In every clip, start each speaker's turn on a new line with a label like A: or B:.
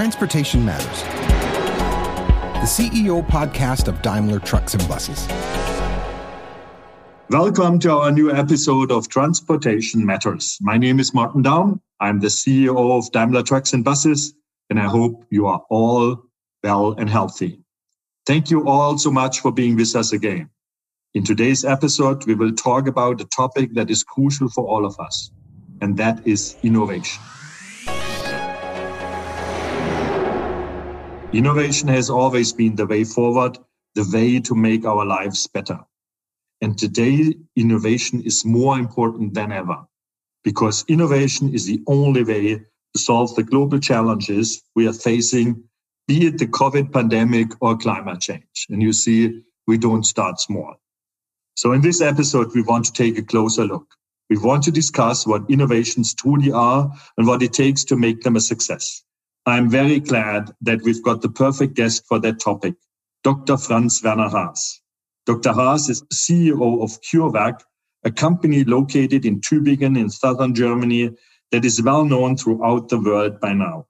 A: Transportation Matters, the CEO podcast of Daimler Trucks and Buses.
B: Welcome to our new episode of Transportation Matters. My name is Martin Daum. I'm the CEO of Daimler Trucks and Buses, and I hope you are all well and healthy. Thank you all so much for being with us again. In today's episode, we will talk about a topic that is crucial for all of us, and that is innovation. Innovation has always been the way forward, the way to make our lives better. And today, innovation is more important than ever because innovation is the only way to solve the global challenges we are facing, be it the COVID pandemic or climate change. And you see, we don't start small. So in this episode, we want to take a closer look. We want to discuss what innovations truly are and what it takes to make them a success. I'm very glad that we've got the perfect guest for that topic, Dr. Franz Werner Haas. Dr. Haas is CEO of CureVac, a company located in Tübingen in southern Germany that is well known throughout the world by now.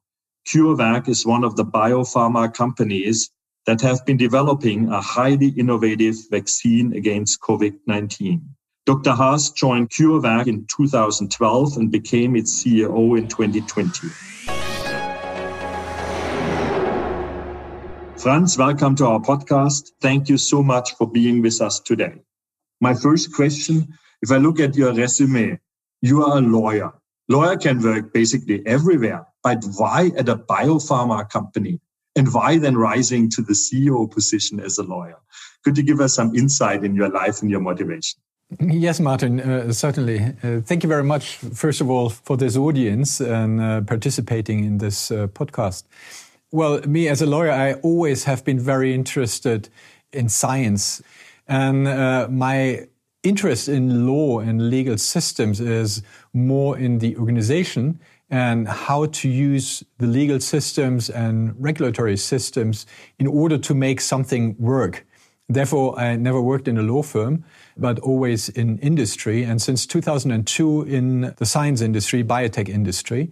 B: CureVac is one of the biopharma companies that have been developing a highly innovative vaccine against COVID-19. Dr. Haas joined CureVac in 2012 and became its CEO in 2020. Franz, welcome to our podcast. Thank you so much for being with us today. My first question, if I look at your resume, you are a lawyer. Lawyer can work basically everywhere, but why at a biopharma company? And why then rising to the CEO position as a lawyer? Could you give us some insight in your life and your motivation?
C: Yes, Martin, uh, certainly. Uh, thank you very much, first of all, for this audience and uh, participating in this uh, podcast. Well, me as a lawyer, I always have been very interested in science. And uh, my interest in law and legal systems is more in the organization and how to use the legal systems and regulatory systems in order to make something work. Therefore, I never worked in a law firm, but always in industry. And since 2002 in the science industry, biotech industry.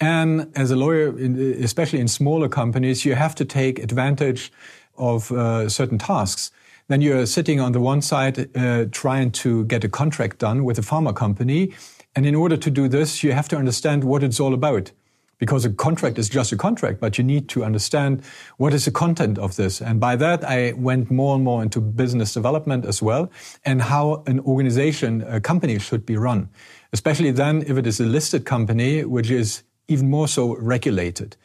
C: And as a lawyer, especially in smaller companies, you have to take advantage of uh, certain tasks. Then you're sitting on the one side uh, trying to get a contract done with a pharma company. And in order to do this, you have to understand what it's all about. Because a contract is just a contract, but you need to understand what is the content of this. And by that, I went more and more into business development as well and how an organization, a company should be run. Especially then if it is a listed company, which is even more so regulated.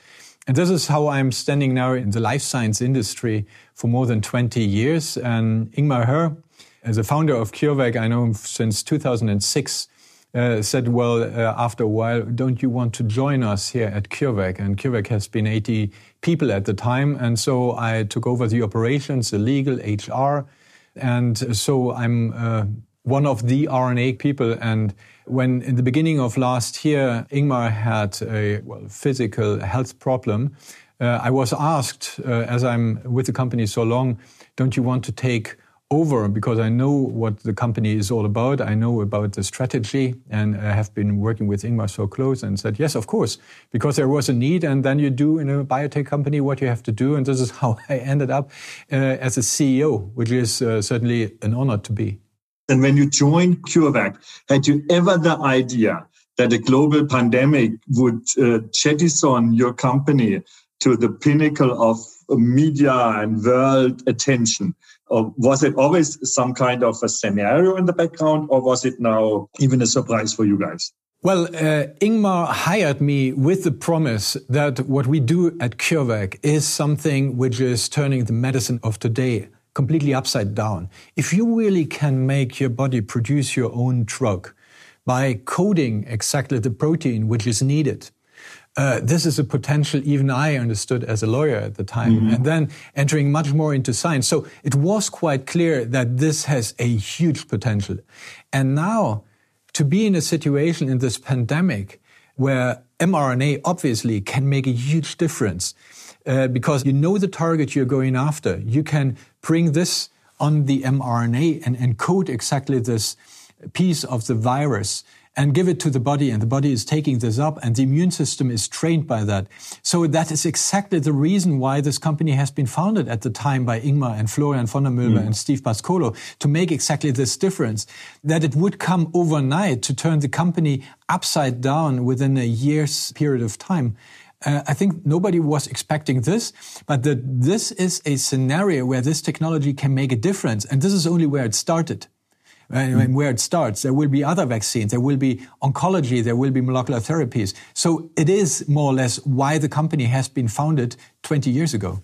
C: And this is how I'm standing now in the life science industry for more than 20 years. And Ingmar Hoerr, as a founder of CureVac, I know him since 2006, uh, said, well, uh, after a while, don't you want to join us here at CureVac? And CureVac has been 80 people at the time. And so I took over the operations, the legal, HR. And so I'm uh, one of the RNA people. And when in the beginning of last year, Ingmar had a well, physical health problem, uh, I was asked, uh, as I'm with the company so long, don't you want to take over because I know what the company is all about. I know about the strategy and I have been working with Ingmar so close and said, yes, of course, because there was a need. And then you do in a biotech company what you have to do. And this is how I ended up uh, as a CEO, which is uh, certainly an honor to be.
B: And when you joined CureVac, had you ever the idea that a global pandemic would uh, jettison your company to the pinnacle of media and world attention? Or was it always some kind of a scenario in the background, or was it now even a surprise for you guys?
C: Well, uh, Ingmar hired me with the promise that what we do at CureVac is something which is turning the medicine of today completely upside down. If you really can make your body produce your own drug by coding exactly the protein which is needed, uh, this is a potential even I understood as a lawyer at the time, mm-hmm. and then entering much more into science. So it was quite clear that this has a huge potential. And now to be in a situation in this pandemic where mRNA obviously can make a huge difference uh, because you know the target you're going after. You can bring this on the mRNA and encode exactly this piece of the virus. and give it to the body and the body is taking this up and the immune system is trained by that. So that is exactly the reason why this company has been founded at the time by Ingmar and Florian von der Mülbe mm. and Steve Pascolo to make exactly this difference. That it would come overnight to turn the company upside down within a year's period of time. Uh, I think nobody was expecting this, but that this is a scenario where this technology can make a difference. And this is only where it started and where it starts. There will be other vaccines. There will be oncology. There will be molecular therapies. So it is more or less why the company has been founded 20 years ago.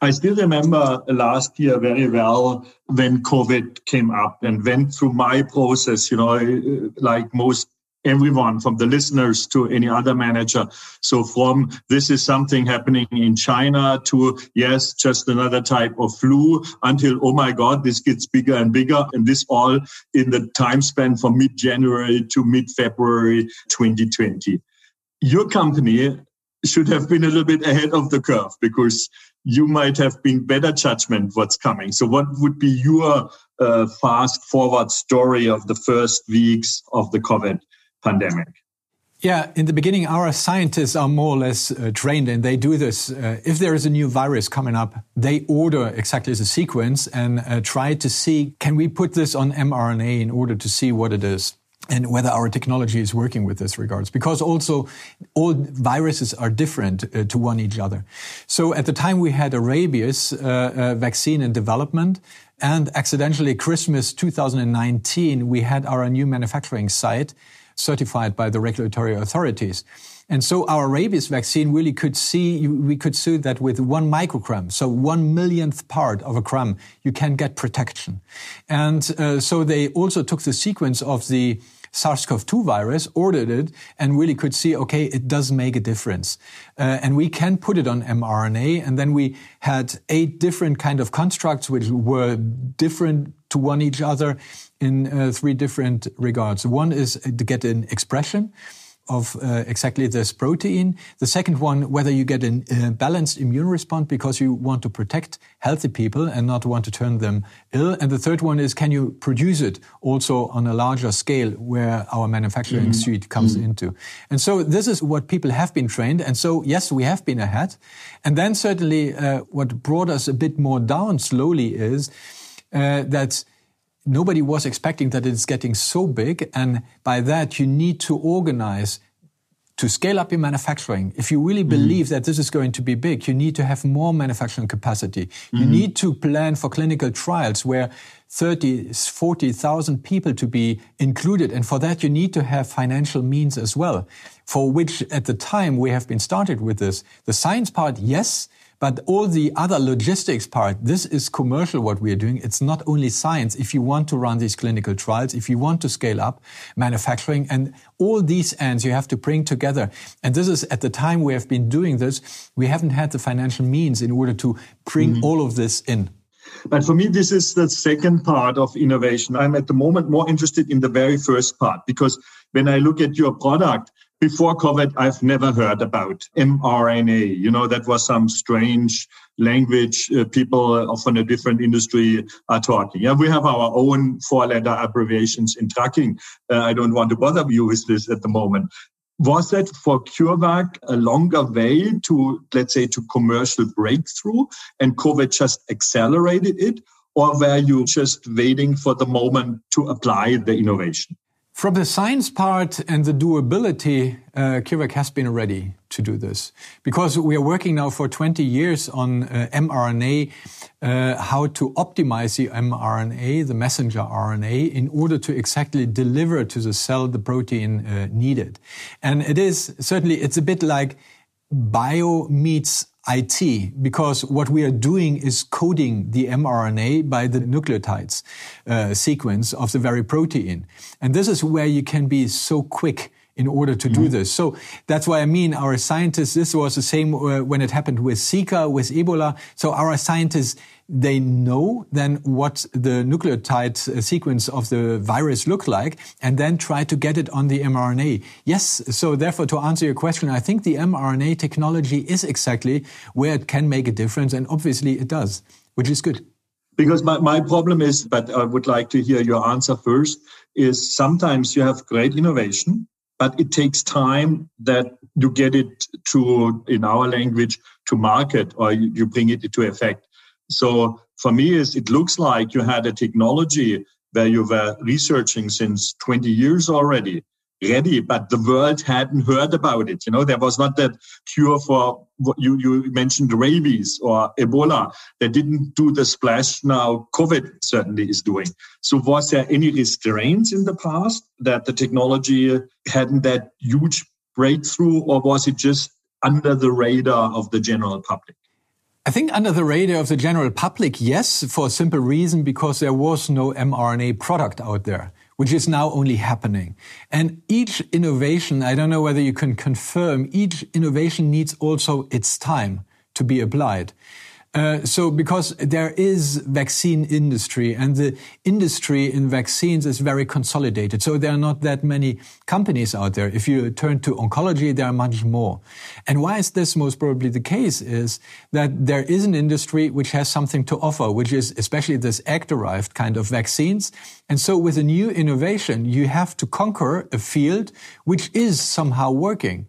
B: I still remember last year very well when COVID came up and went through my process, you know, like most everyone from the listeners to any other manager. So from this is something happening in China to yes, just another type of flu until, oh my God, this gets bigger and bigger. And this all in the time span from mid January to mid February 2020. Your company should have been a little bit ahead of the curve because you might have been better judgment what's coming. So what would be your uh, fast forward story of the first weeks of the COVID pandemic?
C: Yeah, in the beginning, our scientists are more or less uh, trained and they do this. Uh, if there is a new virus coming up, they order exactly the sequence and uh, try to see can we put this on mRNA in order to see what it is and whether our technology is working with this regards because also all viruses are different uh, to one each other so at the time we had a rabies uh, uh, vaccine in development and accidentally christmas 2019 we had our new manufacturing site certified by the regulatory authorities. And so our rabies vaccine really could see, we could see that with one microgram, so one millionth part of a gram, you can get protection. And uh, so they also took the sequence of the SARS-CoV-2 virus, ordered it, and really could see, okay, it does make a difference. Uh, and we can put it on mRNA. And then we had eight different kind of constructs which were different to one each other in uh, three different regards. One is to get an expression of uh, exactly this protein. The second one, whether you get a uh, balanced immune response because you want to protect healthy people and not want to turn them ill. And the third one is, can you produce it also on a larger scale where our manufacturing mm -hmm. suite comes mm -hmm. into? And so this is what people have been trained. And so, yes, we have been ahead. And then certainly uh, what brought us a bit more down slowly is uh, that nobody was expecting that it's getting so big. And by that, you need to organize to scale up your manufacturing. If you really mm-hmm. believe mm. that this is going to be big, you need to have more manufacturing capacity. Mm. You mm-hmm. need to plan for clinical trials where 30, 40,000 people to be included. And for that, you need to have financial means as well, for which at the time we have been started with this. The science part, yes, but all the other logistics part, this is commercial what we are doing. It's not only science. If you want to run these clinical trials, if you want to scale up manufacturing and all these ends you have to bring together. And this is at the time we have been doing this, we haven't had the financial means in order to bring mm -hmm. all of this in.
B: But for me, this is the second part of innovation. I'm at the moment more interested in the very first part because when I look at your product, before COVID, I've never heard about mRNA. You know, that was some strange language uh, people from a different industry are talking. Yeah, we have our own four letter abbreviations in tracking. Uh, I don't want to bother you with this at the moment. Was that for CureVac a longer way to, let's say, to commercial breakthrough and COVID just accelerated it? Or were you just waiting for the moment to apply the innovation?
C: From the science part and the doability, uh, CureVac has been ready to do this because we are working now for 20 years on uh, mRNA, uh, how to optimize the mRNA, the messenger RNA, in order to exactly deliver to the cell the protein uh, needed. And it is certainly, it's a bit like bio meets IT because what we are doing is coding the mRNA by the nucleotides uh, sequence of the very protein. And this is where you can be so quick in order to do mm-hmm. this. So that's why I mean our scientists, this was the same uh, when it happened with Zika, with Ebola. So our scientists, they know then what the nucleotide uh, sequence of the virus look like and then try to get it on the mRNA. Yes. So therefore, to answer your question, I think the mRNA technology is exactly where it can make a difference. And obviously it does, which is good.
B: Because my, my problem is, but I would like to hear your answer first, is sometimes you have great innovation, but it takes time that you get it to, in our language, to market or you bring it into effect. So for me, is it looks like you had a technology where you were researching since 20 years already ready, but the world hadn't heard about it. You know, there was not that cure for what you, you mentioned rabies or Ebola. They didn't do the splash now COVID certainly is doing. So was there any restraints in the past that the technology hadn't that huge breakthrough or was it just under the radar of the general public?
C: I think under the radar of the general public, yes, for a simple reason, because there was no mRNA product out there which is now only happening. And each innovation, I don't know whether you can confirm, each innovation needs also its time to be applied. Uh, so because there is vaccine industry and the industry in vaccines is very consolidated. So there are not that many companies out there. If you turn to oncology, there are much more. And why is this most probably the case is that there is an industry which has something to offer, which is especially this egg-derived kind of vaccines. And so with a new innovation, you have to conquer a field which is somehow working.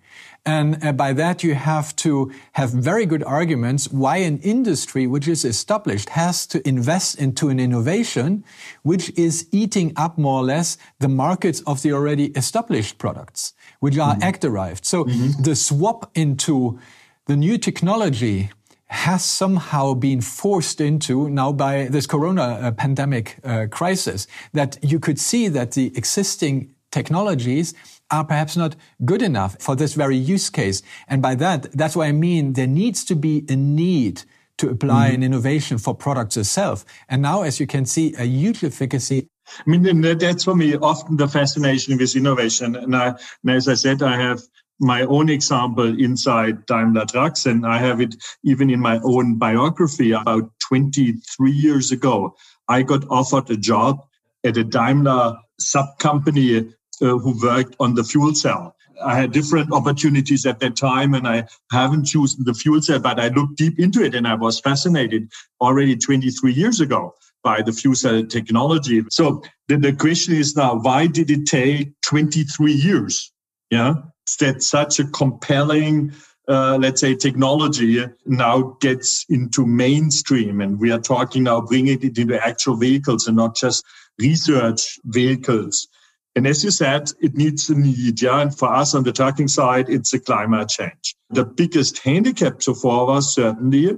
C: And uh, by that, you have to have very good arguments why an industry which is established has to invest into an innovation which is eating up more or less the markets of the already established products, which are mm -hmm. egg derived. So mm -hmm. the swap into the new technology has somehow been forced into now by this corona uh, pandemic uh, crisis that you could see that the existing technologies are perhaps not good enough for this very use case. And by that, that's what I mean. There needs to be a need to apply mm. an innovation for products itself. And now, as you can see, a huge efficacy.
B: I mean, that's for me often the fascination with innovation. And, I, and as I said, I have my own example inside Daimler Trucks, and I have it even in my own biography. About 23 years ago, I got offered a job at a Daimler sub company uh, who worked on the fuel cell. I had different opportunities at that time and I haven't chosen the fuel cell, but I looked deep into it and I was fascinated already 23 years ago by the fuel cell technology. So the, the question is now, why did it take 23 years? Yeah. That such a compelling uh, let's say technology now gets into mainstream and we are talking now bringing it into actual vehicles and not just research vehicles and as you said, it needs a need. Yeah. And for us on the trucking side, it's a climate change. The biggest handicap so far was certainly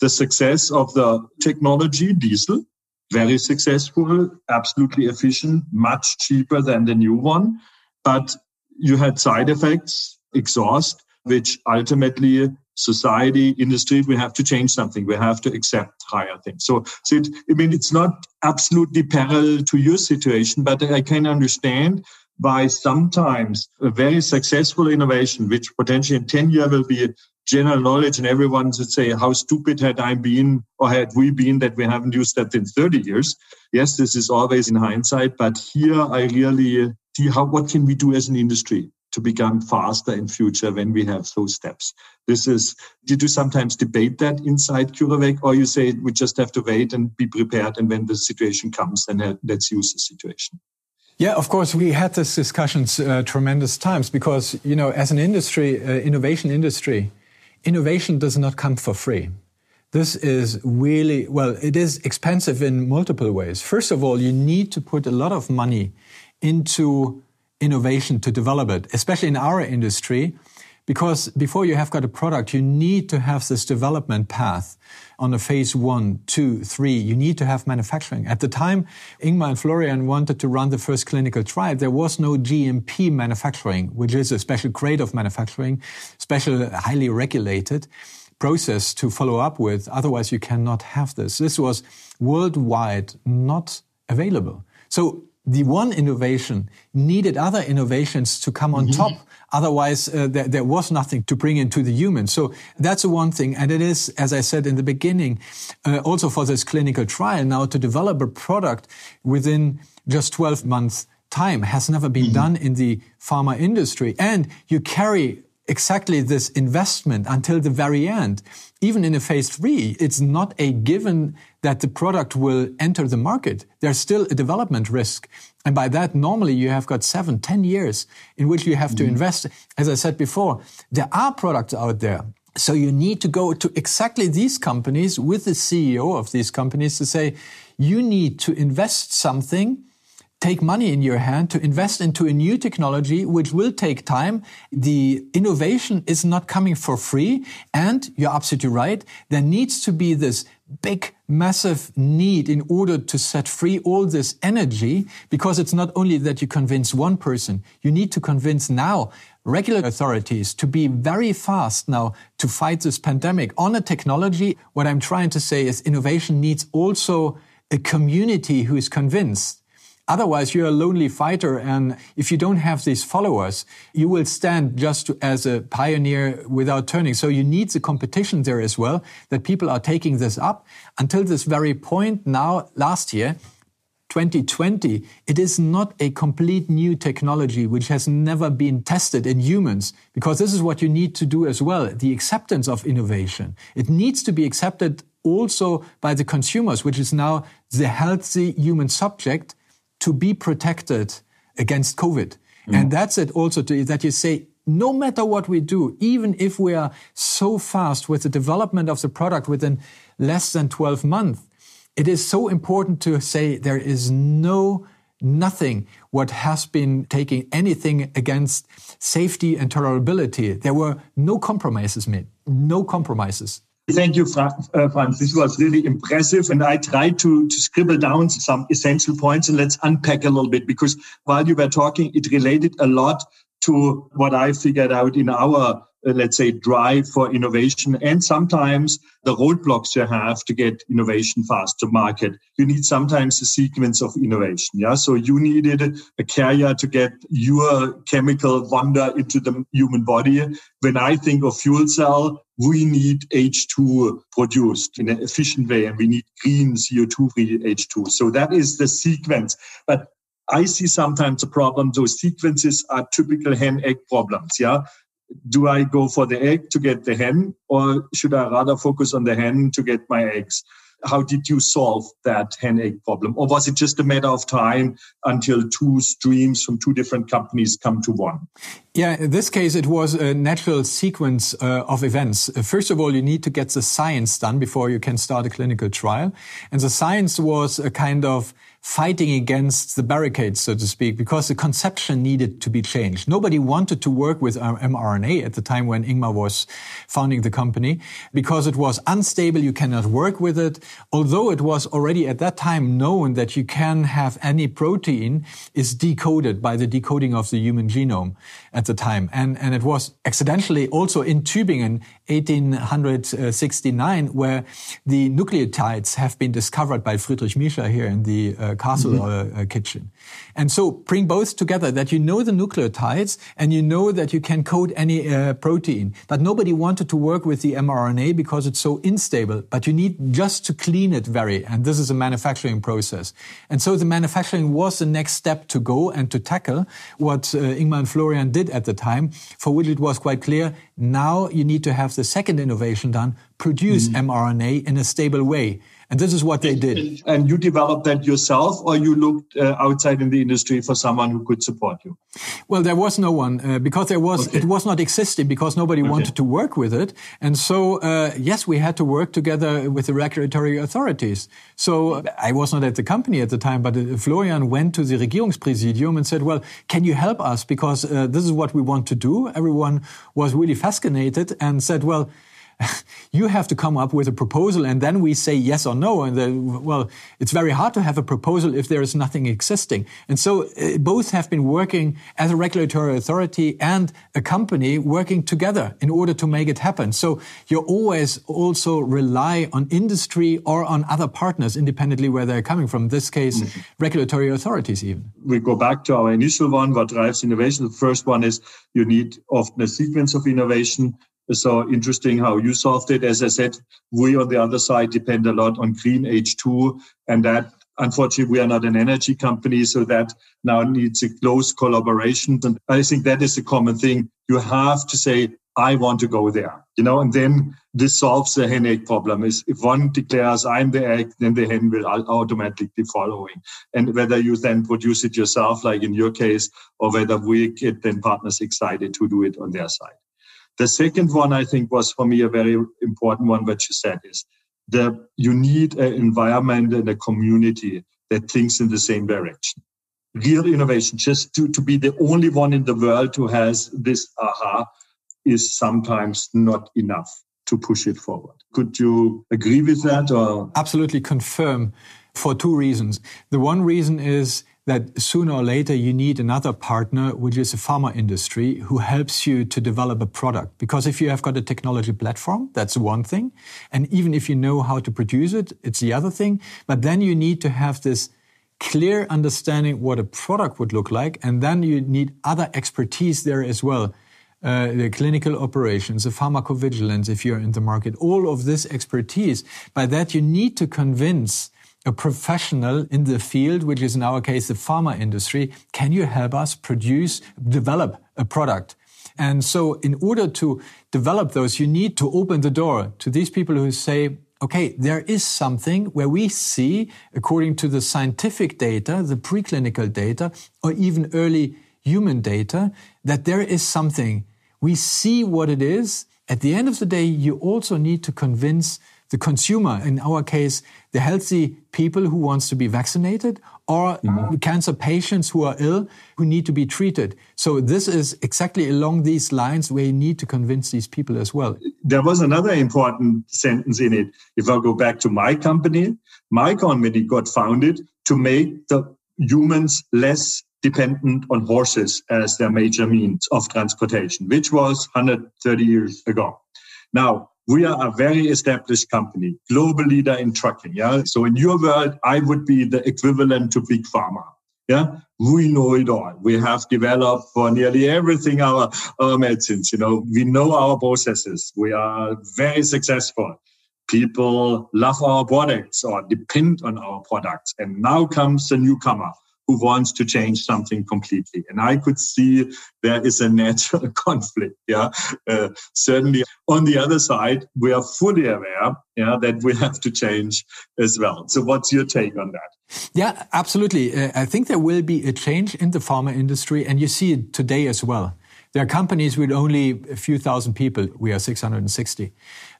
B: the success of the technology, diesel, very successful, absolutely efficient, much cheaper than the new one. But you had side effects, exhaust, which ultimately society, industry, we have to change something. We have to accept higher things. So, so it, I mean, it's not absolutely parallel to your situation, but I can understand why sometimes a very successful innovation, which potentially in 10 years will be general knowledge and everyone would say, how stupid had I been or had we been that we haven't used that in 30 years? Yes, this is always in hindsight, but here I really uh, see how, what can we do as an industry? To become faster in future when we have those steps. This is, did you sometimes debate that inside CureVac or you say we just have to wait and be prepared and when the situation comes, then let's use the situation?
C: Yeah, of course, we had these discussions uh, tremendous times because, you know, as an industry, uh, innovation industry, innovation does not come for free. This is really, well, it is expensive in multiple ways. First of all, you need to put a lot of money into innovation to develop it, especially in our industry, because before you have got a product, you need to have this development path on a phase one, two, three. You need to have manufacturing. At the time, Ingmar and Florian wanted to run the first clinical trial. There was no GMP manufacturing, which is a special grade of manufacturing, special, highly regulated process to follow up with. Otherwise, you cannot have this. This was worldwide not available. So the one innovation needed other innovations to come on mm -hmm. top. Otherwise, uh, there, there, was nothing to bring into the human. So that's the one thing. And it is, as I said in the beginning, uh, also for this clinical trial now to develop a product within just 12 months time has never been mm -hmm. done in the pharma industry. And you carry exactly this investment until the very end. Even in a phase three, it's not a given that the product will enter the market. There's still a development risk. And by that, normally you have got seven, ten years in which you have mm to mm-hmm. invest. As I said before, there are products out there. So you need to go to exactly these companies with the CEO of these companies to say, you need to invest something take money in your hand to invest into a new technology, which will take time. The innovation is not coming for free. And you're absolutely right. There needs to be this big, massive need in order to set free all this energy, because it's not only that you convince one person, you need to convince now regular authorities to be very fast now to fight this pandemic on a technology. What I'm trying to say is innovation needs also a community who is convinced Otherwise, you're a lonely fighter. And if you don't have these followers, you will stand just as a pioneer without turning. So you need the competition there as well, that people are taking this up. Until this very point now, last year, 2020, it is not a complete new technology which has never been tested in humans, because this is what you need to do as well. The acceptance of innovation. It needs to be accepted also by the consumers, which is now the healthy human subject to be protected against COVID. Mm. And that's it also to, that you say, no matter what we do, even if we are so fast with the development of the product within less than 12 months, it is so important to say there is no nothing what has been taking anything against safety and tolerability. There were no compromises made, no compromises.
B: Thank you, uh, Franz. This was really impressive. And I tried to, to scribble down some essential points and let's unpack a little bit because while you were talking, it related a lot to what I figured out in our Uh, let's say, drive for innovation and sometimes the roadblocks you have to get innovation fast to market. You need sometimes a sequence of innovation. Yeah. So you needed a carrier to get your chemical wonder into the human body. When I think of fuel cell, we need H2 produced in an efficient way and we need green CO2 free H2. So that is the sequence. But I see sometimes a problem. Those sequences are typical hen egg problems. Yeah do I go for the egg to get the hen, or should I rather focus on the hen to get my eggs? How did you solve that hen egg problem? Or was it just a matter of time until two streams from two different companies come to one?
C: Yeah, in this case, it was a natural sequence uh, of events. Uh, first of all, you need to get the science done before you can start a clinical trial. And the science was a kind of fighting against the barricades, so to speak, because the conception needed to be changed. Nobody wanted to work with uh, mRNA at the time when Ingmar was founding the company because it was unstable. You cannot work with it. Although it was already at that time known that you can have any protein is decoded by the decoding of the human genome at the time. And, and it was accidentally also in Tübingen 1869 where the nucleotides have been discovered by Friedrich Miescher here in the uh, castle mm-hmm. uh, kitchen. And so bring both together that you know the nucleotides and you know that you can code any uh, protein. But nobody wanted to work with the mRNA because it's so unstable. But you need just to clean it very. And this is a manufacturing process. And so the manufacturing was the next step to go and to tackle what uh, Ingmar and Florian did at the time, for which it was quite clear now you need to have the second innovation done, produce mm-hmm. mRNA in a stable way. And this is what they did.
B: And you developed that yourself, or you looked uh, outside in the industry for someone who could support you?
C: Well, there was no one uh, because there was okay. it was not existing because nobody okay. wanted to work with it. And so, uh, yes, we had to work together with the regulatory authorities. So I was not at the company at the time, but uh, Florian went to the Regierungspräsidium and said, "Well, can you help us because uh, this is what we want to do." Everyone was really fascinated and said, "Well." you have to come up with a proposal and then we say yes or no. And then, well, it's very hard to have a proposal if there is nothing existing. And so uh, both have been working as a regulatory authority and a company working together in order to make it happen. So you always also rely on industry or on other partners independently where they're coming from. In this case, mm -hmm. regulatory authorities even.
B: We go back to our initial one, what drives innovation. The first one is you need often a sequence of innovation so uh, interesting how you solved it. As I said, we on the other side depend a lot on green H2 and that Unfortunately, we are not an energy company, so that now needs a close collaboration. And I think that is a common thing. You have to say, I want to go there, you know, and then this solves the hen egg problem. Is if one declares I'm the egg, then the hen will automatically be following. And whether you then produce it yourself, like in your case, or whether we get then partners excited to do it on their side. The second one, I think, was for me a very important one, what you said is that you need an environment and a community that thinks in the same direction. Real innovation, just to, to be the only one in the world who has this aha is sometimes not enough to push it forward. Could you agree with that or?
C: Absolutely confirm for two reasons. The one reason is that sooner or later you need another partner, which is a pharma industry, who helps you to develop a product. Because if you have got a technology platform, that's one thing. And even if you know how to produce it, it's the other thing. But then you need to have this clear understanding what a product would look like. And then you need other expertise there as well. Uh, the clinical operations, the pharmacovigilance, if you're in the market, all of this expertise. By that, you need to convince a professional in the field, which is in our case the pharma industry, can you help us produce, develop a product? And so in order to develop those, you need to open the door to these people who say, okay, there is something where we see, according to the scientific data, the preclinical data, or even early human data, that there is something. We see what it is. At the end of the day, you also need to convince the consumer, in our case, the healthy people who wants to be vaccinated or mm-hmm. cancer patients who are ill who need to be treated. So this is exactly along these lines where you need to convince these people as well.
B: There was another important sentence in it. If I go back to my company, my company got founded to make the humans less dependent on horses as their major means of transportation, which was 130 years ago. Now, we are a very established company, global leader in trucking. Yeah. So in your world, I would be the equivalent to big pharma. Yeah. We know it all. We have developed for nearly everything our, our medicines. You know, we know our processes. We are very successful. People love our products or depend on our products. And now comes the newcomer who wants to change something completely. And I could see there is a natural conflict. Yeah, uh, certainly. On the other side, we are fully aware, yeah, that we have to change as well. So, what's your take on that?
C: Yeah, absolutely. Uh, I think there will be a change in the pharma industry, and you see it today as well. There are companies with only a few thousand people. We are 660.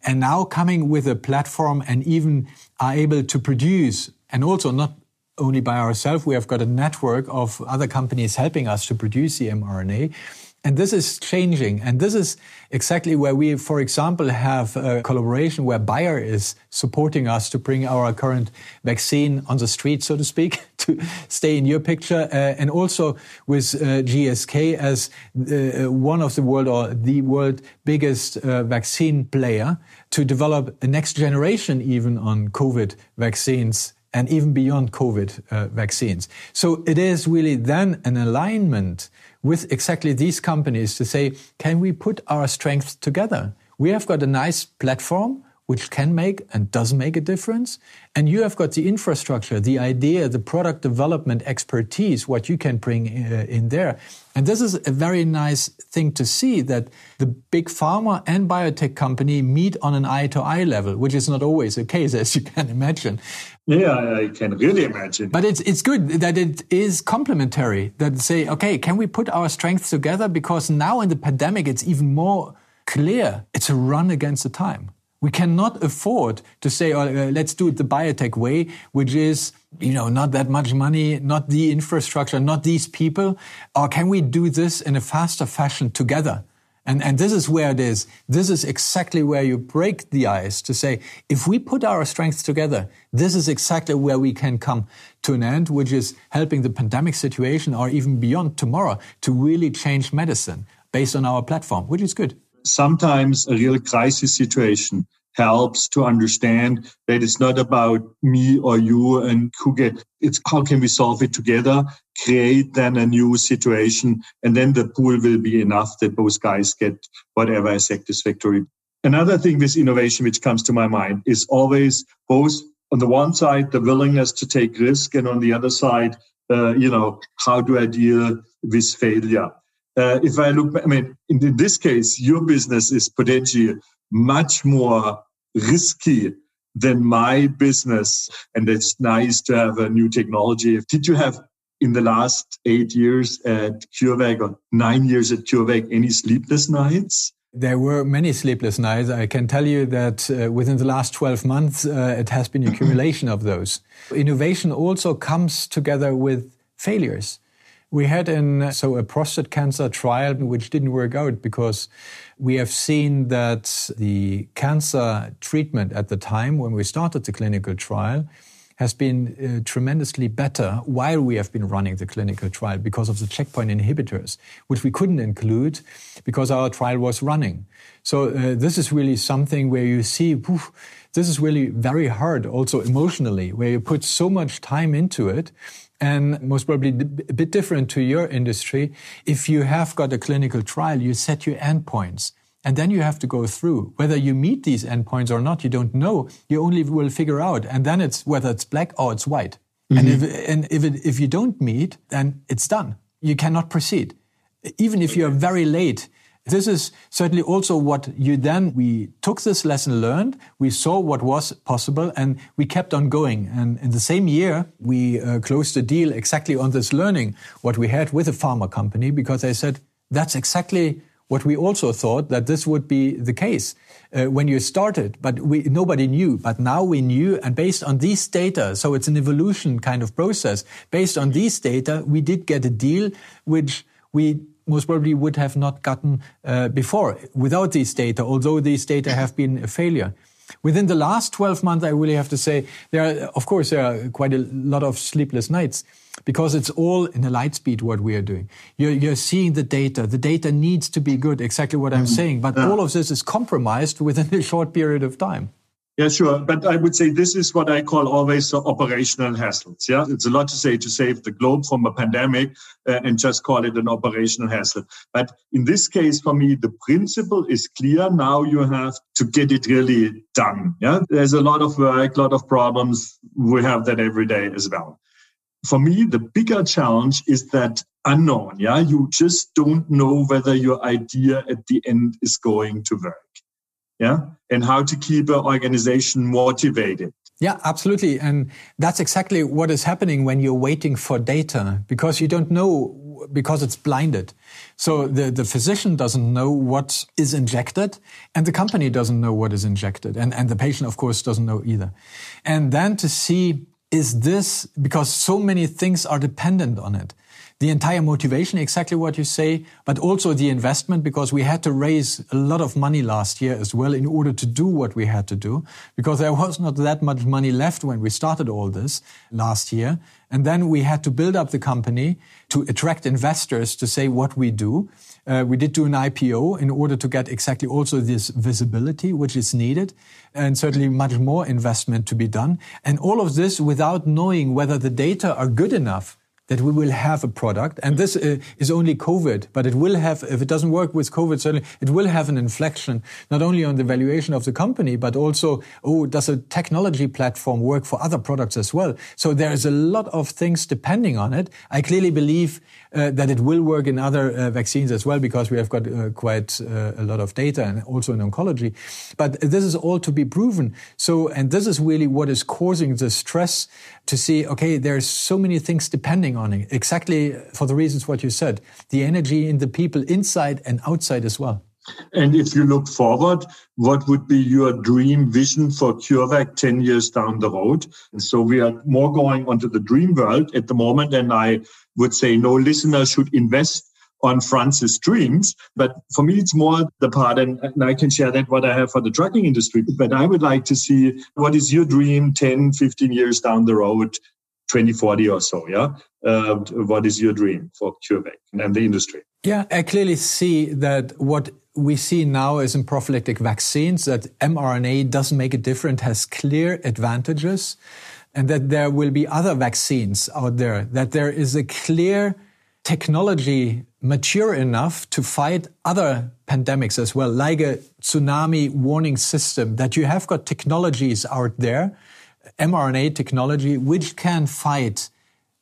C: And now coming with a platform and even are able to produce and also not only by ourselves. We have got a network of other companies helping us to produce the mRNA. And this is changing. And this is exactly where we, for example, have a collaboration where Bayer is supporting us to bring our current vaccine on the street, so to speak, to stay in your picture. Uh, and also with uh, GSK as uh, one of the world or the world biggest uh, vaccine player to develop a next generation even on COVID vaccines and even beyond COVID uh, vaccines. So it is really then an alignment with exactly these companies to say, can we put our strengths together? We have got a nice platform which can make and does make a difference. And you have got the infrastructure, the idea, the product development expertise, what you can bring uh, in there. And this is a very nice thing to see that the big pharma and biotech company meet on an eye to eye level, which is not always the case, as you can imagine.
B: Yeah, I can really imagine.
C: But it's, it's good that it is complementary that say, okay, can we put our strengths together? Because now in the pandemic, it's even more clear. It's a run against the time. We cannot afford to say, oh, uh, let's do it the biotech way, which is, you know, not that much money, not the infrastructure, not these people. Or can we do this in a faster fashion together? And, and this is where it is. This is exactly where you break the ice to say, if we put our strengths together, this is exactly where we can come to an end, which is helping the pandemic situation or even beyond tomorrow to really change medicine based on our platform, which is good
B: sometimes a real crisis situation helps to understand that it's not about me or you and who get it's how can we solve it together create then a new situation and then the pool will be enough that both guys get whatever is satisfactory another thing with innovation which comes to my mind is always both on the one side, the willingness to take risk, and on the other side, uh, you know, how do I deal with failure? Uh, if I look, I mean, in, in this case, your business is potentially much more risky than my business. And it's nice to have a new technology. Did you have in the last eight years at CureVac or nine years at CureVac any sleepless nights?
C: There were many sleepless nights. I can tell you that uh, within the last 12 months, uh, it has been accumulation of those. Innovation also comes together with failures. We had in so a prostate cancer trial which didn't work out because we have seen that the cancer treatment at the time when we started the clinical trial has been uh, tremendously better while we have been running the clinical trial because of the checkpoint inhibitors, which we couldn't include because our trial was running. So uh, this is really something where you see, this is really very hard also emotionally, where you put so much time into it and most probably a bit different to your industry. If you have got a clinical trial, you set your endpoints. And then you have to go through whether you meet these endpoints or not. You don't know. You only will figure out. And then it's whether it's black or it's white. Mm -hmm. And if, and if, it, if you don't meet, then it's done. You cannot proceed. Even if you're very late, this is certainly also what you then, we took this lesson learned, we saw what was possible, and we kept on going. And in the same year, we uh, closed a deal exactly on this learning, what we had with a pharma company, because they said, that's exactly what we also thought that this would be the case uh, when you started, but we, nobody knew. But now we knew, and based on these data, so it's an evolution kind of process. Based on these data, we did get a deal which we most probably would have not gotten uh, before without these data, although these data have been a failure. Within the last 12 months, I really have to say, there are, of course, there are quite a lot of sleepless nights because it's all in a light speed what we are doing. You're, you're seeing the data. The data needs to be good, exactly what I'm mm-hmm. saying. But all of this is compromised within a short period of time.
B: Yeah, sure. But I would say this is what I call always operational hassles. Yeah, it's a lot to say to save the globe from a pandemic uh, and just call it an operational hassle. But in this case, for me, the principle is clear. Now you have to get it really done. Yeah, there's a lot of work, a lot of problems. We have that every day as well. For me, the bigger challenge is that unknown. Yeah, you just don't know whether your idea at the end is going to work yeah? And how to keep an organization motivated.
C: Yeah absolutely. And that's exactly what is happening when you're waiting for data because you don't know because it's blinded. So the, the physician doesn't know what is injected and the company doesn't know what is injected. And, and the patient of course doesn't know either. And then to see is this because so many things are dependent on it the entire motivation, exactly what you say, but also the investment, because we had to raise a lot of money last year as well in order to do what we had to do, because there was not that much money left when we started all this last year. And then we had to build up the company to attract investors to say what we do. Uh, we did do an IPO in order to get exactly also this visibility, which is needed, and certainly much more investment to be done. And all of this without knowing whether the data are good enough that we will have a product, and this uh, is only COVID, but it will have, if it doesn't work with COVID, certainly it will have an inflection, not only on the valuation of the company, but also, oh, does a technology platform work for other products as well? So there is a lot of things depending on it. I clearly believe uh, that it will work in other uh, vaccines as well, because we have got uh, quite uh, a lot of data and also in oncology. But this is all to be proven. So, and this is really what is causing the stress to see, okay, there's so many things depending on it, exactly for the reasons what you said, the energy in the people inside and outside as well.
B: And if you look forward, what would be your dream vision for CureVac 10 years down the road? And so we are more going onto the dream world at the moment. And I would say no listener should invest on Franz's dreams. But for me, it's more the part, and, and, I can share that what I have for the trucking industry. But I would like to see what is your dream 10, 15 years down the road, 2040 or so, yeah? Uh, what is your dream for CureVac and the industry?
C: Yeah, I clearly see that what we see now is in prophylactic vaccines that mRNA doesn't make a difference, has clear advantages, and that there will be other vaccines out there, that there is a clear technology mature enough to fight other pandemics as well, like a tsunami warning system, that you have got technologies out there mRNA technology which can fight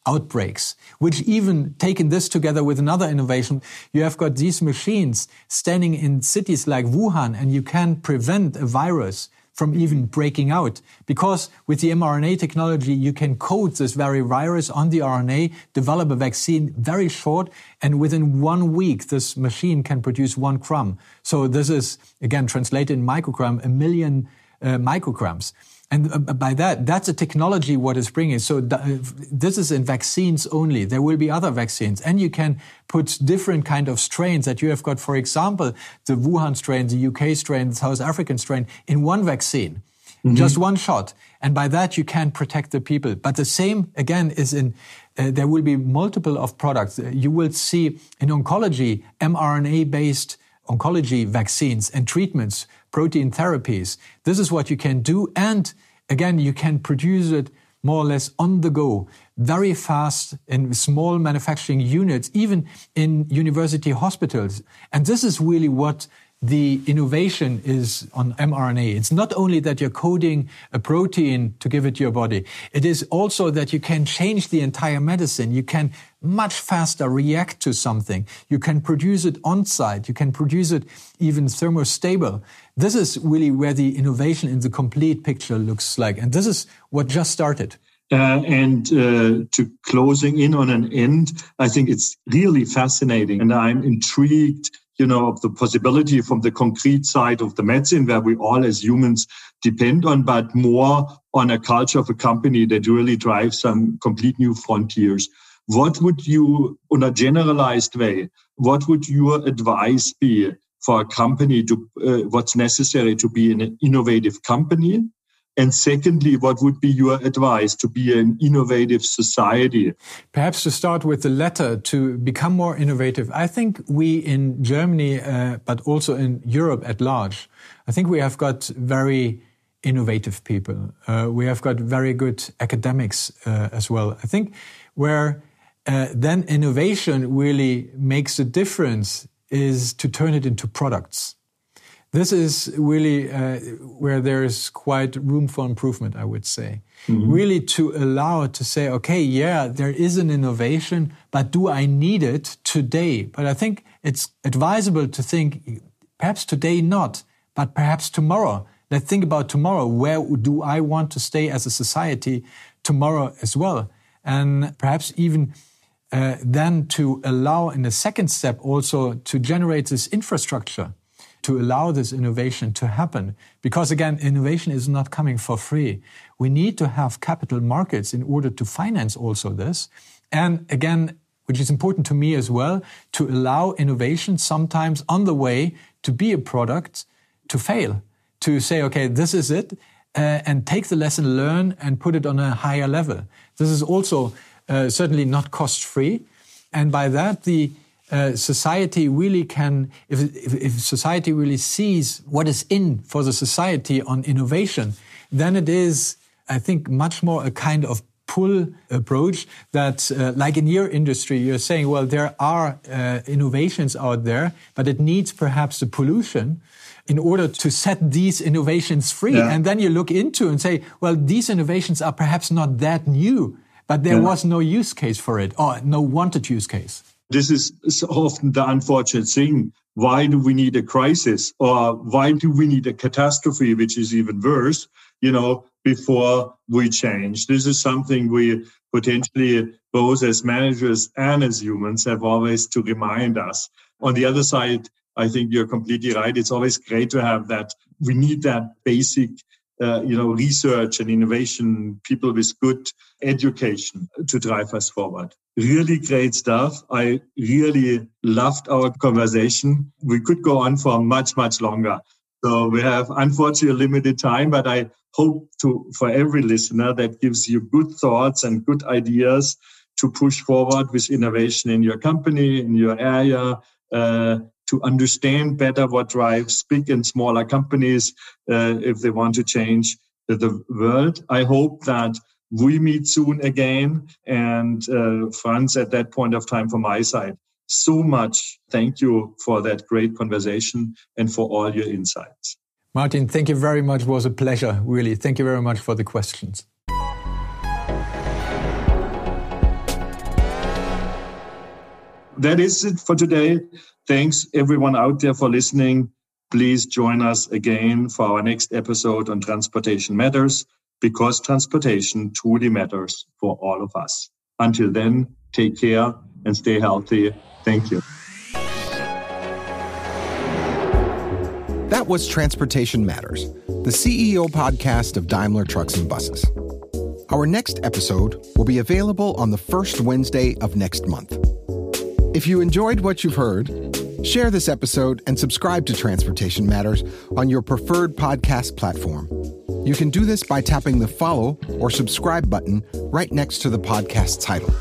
C: outbreaks, which even taken this together with another innovation, you have got these machines standing in cities like Wuhan and you can prevent a virus from even breaking out. Because with the mRNA technology, you can code this very virus on the RNA, develop a vaccine very short, and within one week, this machine can produce one crumb. So this is, again, translated in microgram, a million uh, micrograms. And uh, by that, that's a technology what is bringing. So this is in vaccines only. There will be other vaccines, and you can put different kind of strains that you have got. For example, the Wuhan strain, the UK strain, the South African strain in one vaccine. Mm -hmm. Just one shot. And by that, you can protect the people. But the same, again, is in, uh, there will be multiple of products. You will see in oncology, mRNA based oncology vaccines and treatments, protein therapies. This is what you can do. And again, you can produce it more or less on the go, very fast in small manufacturing units, even in university hospitals. And this is really what the innovation is on mRNA. It's not only that you're coding a protein to give it to your body. It is also that you can change the entire medicine. You can much faster react to something. You can produce it on site. You can produce it even thermostable. This is really where the innovation in the complete picture looks like. And this is what just started.
B: Uh, and uh, to closing in on an end, I think it's really fascinating. And I'm intrigued you know, of the possibility from the concrete side of the medicine where we all as humans depend on, but more on a culture of a company that really drives some complete new frontiers. What would you, on a generalized way, what would your advice be for a company to, uh, what's necessary to be an innovative company? And secondly, what would be your advice to be an innovative society?
C: Perhaps to start with the latter, to become more innovative. I think we in Germany, uh, but also in Europe at large, I think we have got very innovative people. Uh, we have got very good academics uh, as well. I think where uh, then innovation really makes a difference is to turn it into products. This is really uh, where there is quite room for improvement, I would say. Mm -hmm. Really to allow to say, okay, yeah, there is an innovation, but do I need it today? But I think it's advisable to think perhaps today not, but perhaps tomorrow. Let's think about tomorrow. Where do I want to stay as a society tomorrow as well? And perhaps even uh, then to allow in the second step also to generate this infrastructure to allow this innovation to happen. Because again, innovation is not coming for free. We need to have capital markets in order to finance also this. And again, which is important to me as well, to allow innovation sometimes on the way to be a product to fail, to say, okay, this is it, uh, and take the lesson learned and put it on a higher level. This is also uh, certainly not cost free. And by that, the uh, society really can, if, if, if, society really sees what is in for the society on innovation, then it is, I think, much more a kind of pull approach that, uh, like in your industry, you're saying, well, there are uh, innovations out there, but it needs perhaps the pollution in order to set these innovations free. Yeah. And then you look into and say, well, these innovations are perhaps not that new, but there yeah. was no use case for it or no wanted use case.
B: This is often the unfortunate thing. Why do we need a crisis or why do we need a catastrophe, which is even worse, you know, before we change? This is something we potentially, both as managers and as humans, have always to remind us. On the other side, I think you're completely right. It's always great to have that. We need that basic uh, you know, research and innovation, people with good education to drive us forward. Really great stuff. I really loved our conversation. We could go on for much, much longer. So we have unfortunately limited time, but I hope to, for every listener that gives you good thoughts and good ideas to push forward with innovation in your company, in your area, uh, to understand better what drives big and smaller companies uh, if they want to change the world. I hope that we meet soon again. And uh, Franz, at that point of time, from my side, so much thank you for that great conversation and for all your insights.
C: Martin, thank you very much. It was a pleasure, really. Thank you very much for the questions.
B: That is it for today. Thanks, everyone out there, for listening. Please join us again for our next episode on Transportation Matters because transportation truly matters for all of us. Until then, take care and stay healthy. Thank you.
A: That was Transportation Matters, the CEO podcast of Daimler Trucks and Buses. Our next episode will be available on the first Wednesday of next month. If you enjoyed what you've heard, share this episode and subscribe to Transportation Matters on your preferred podcast platform. You can do this by tapping the follow or subscribe button right next to the podcast title.